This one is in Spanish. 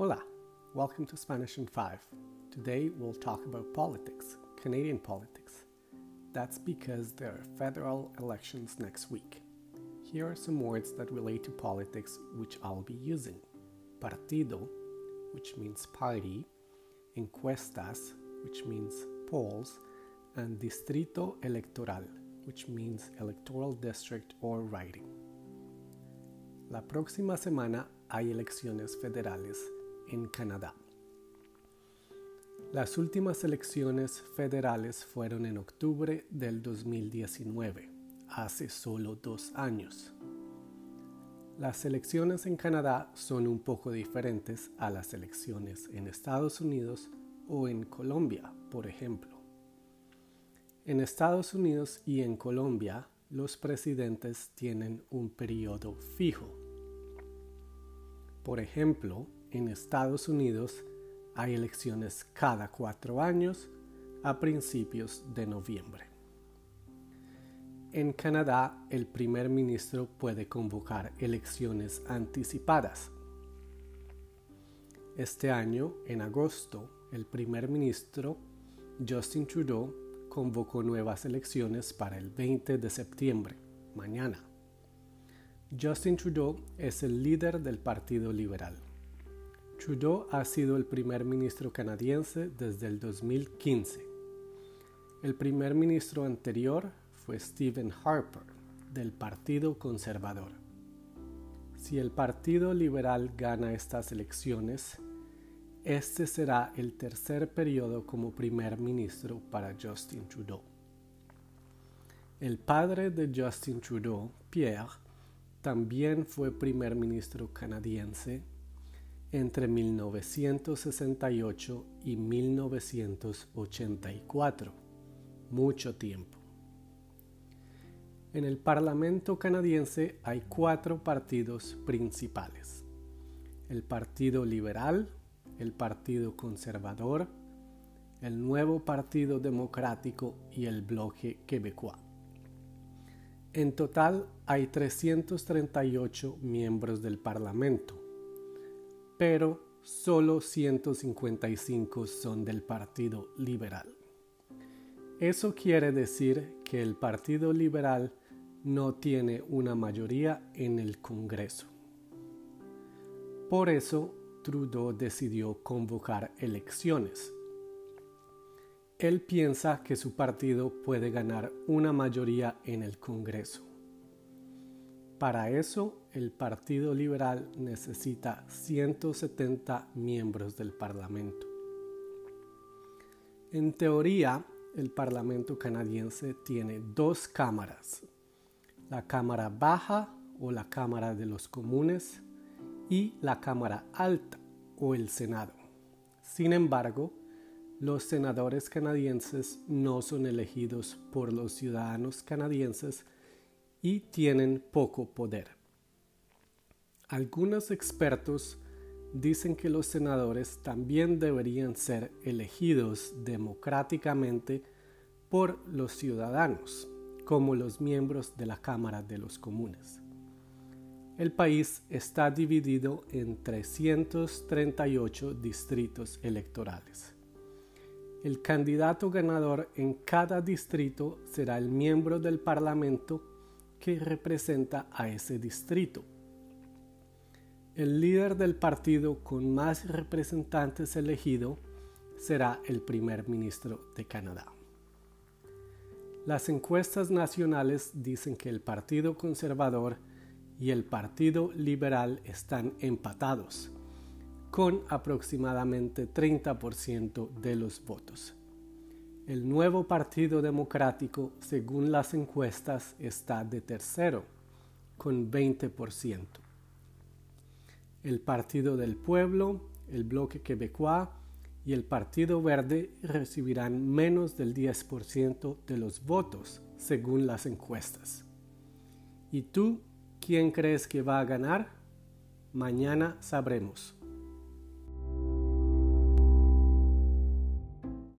Hola, welcome to Spanish in 5. Today we'll talk about politics, Canadian politics. That's because there are federal elections next week. Here are some words that relate to politics which I'll be using partido, which means party, encuestas, which means polls, and distrito electoral, which means electoral district or riding. La próxima semana hay elecciones federales en Canadá. Las últimas elecciones federales fueron en octubre del 2019, hace solo dos años. Las elecciones en Canadá son un poco diferentes a las elecciones en Estados Unidos o en Colombia, por ejemplo. En Estados Unidos y en Colombia, los presidentes tienen un periodo fijo. Por ejemplo, en Estados Unidos hay elecciones cada cuatro años a principios de noviembre. En Canadá, el primer ministro puede convocar elecciones anticipadas. Este año, en agosto, el primer ministro Justin Trudeau convocó nuevas elecciones para el 20 de septiembre, mañana. Justin Trudeau es el líder del Partido Liberal. Trudeau ha sido el primer ministro canadiense desde el 2015. El primer ministro anterior fue Stephen Harper, del Partido Conservador. Si el Partido Liberal gana estas elecciones, este será el tercer periodo como primer ministro para Justin Trudeau. El padre de Justin Trudeau, Pierre, también fue primer ministro canadiense entre 1968 y 1984, mucho tiempo. En el Parlamento canadiense hay cuatro partidos principales. El Partido Liberal, el Partido Conservador, el Nuevo Partido Democrático y el Bloque Quebecois. En total hay 338 miembros del Parlamento pero solo 155 son del Partido Liberal. Eso quiere decir que el Partido Liberal no tiene una mayoría en el Congreso. Por eso, Trudeau decidió convocar elecciones. Él piensa que su partido puede ganar una mayoría en el Congreso. Para eso, el Partido Liberal necesita 170 miembros del Parlamento. En teoría, el Parlamento canadiense tiene dos cámaras, la Cámara Baja o la Cámara de los Comunes y la Cámara Alta o el Senado. Sin embargo, los senadores canadienses no son elegidos por los ciudadanos canadienses, y tienen poco poder. Algunos expertos dicen que los senadores también deberían ser elegidos democráticamente por los ciudadanos, como los miembros de la Cámara de los Comunes. El país está dividido en 338 distritos electorales. El candidato ganador en cada distrito será el miembro del Parlamento que representa a ese distrito. El líder del partido con más representantes elegido será el primer ministro de Canadá. Las encuestas nacionales dicen que el Partido Conservador y el Partido Liberal están empatados, con aproximadamente 30% de los votos. El nuevo Partido Democrático, según las encuestas, está de tercero, con 20%. El Partido del Pueblo, el Bloque Quebecois y el Partido Verde recibirán menos del 10% de los votos, según las encuestas. ¿Y tú quién crees que va a ganar? Mañana sabremos.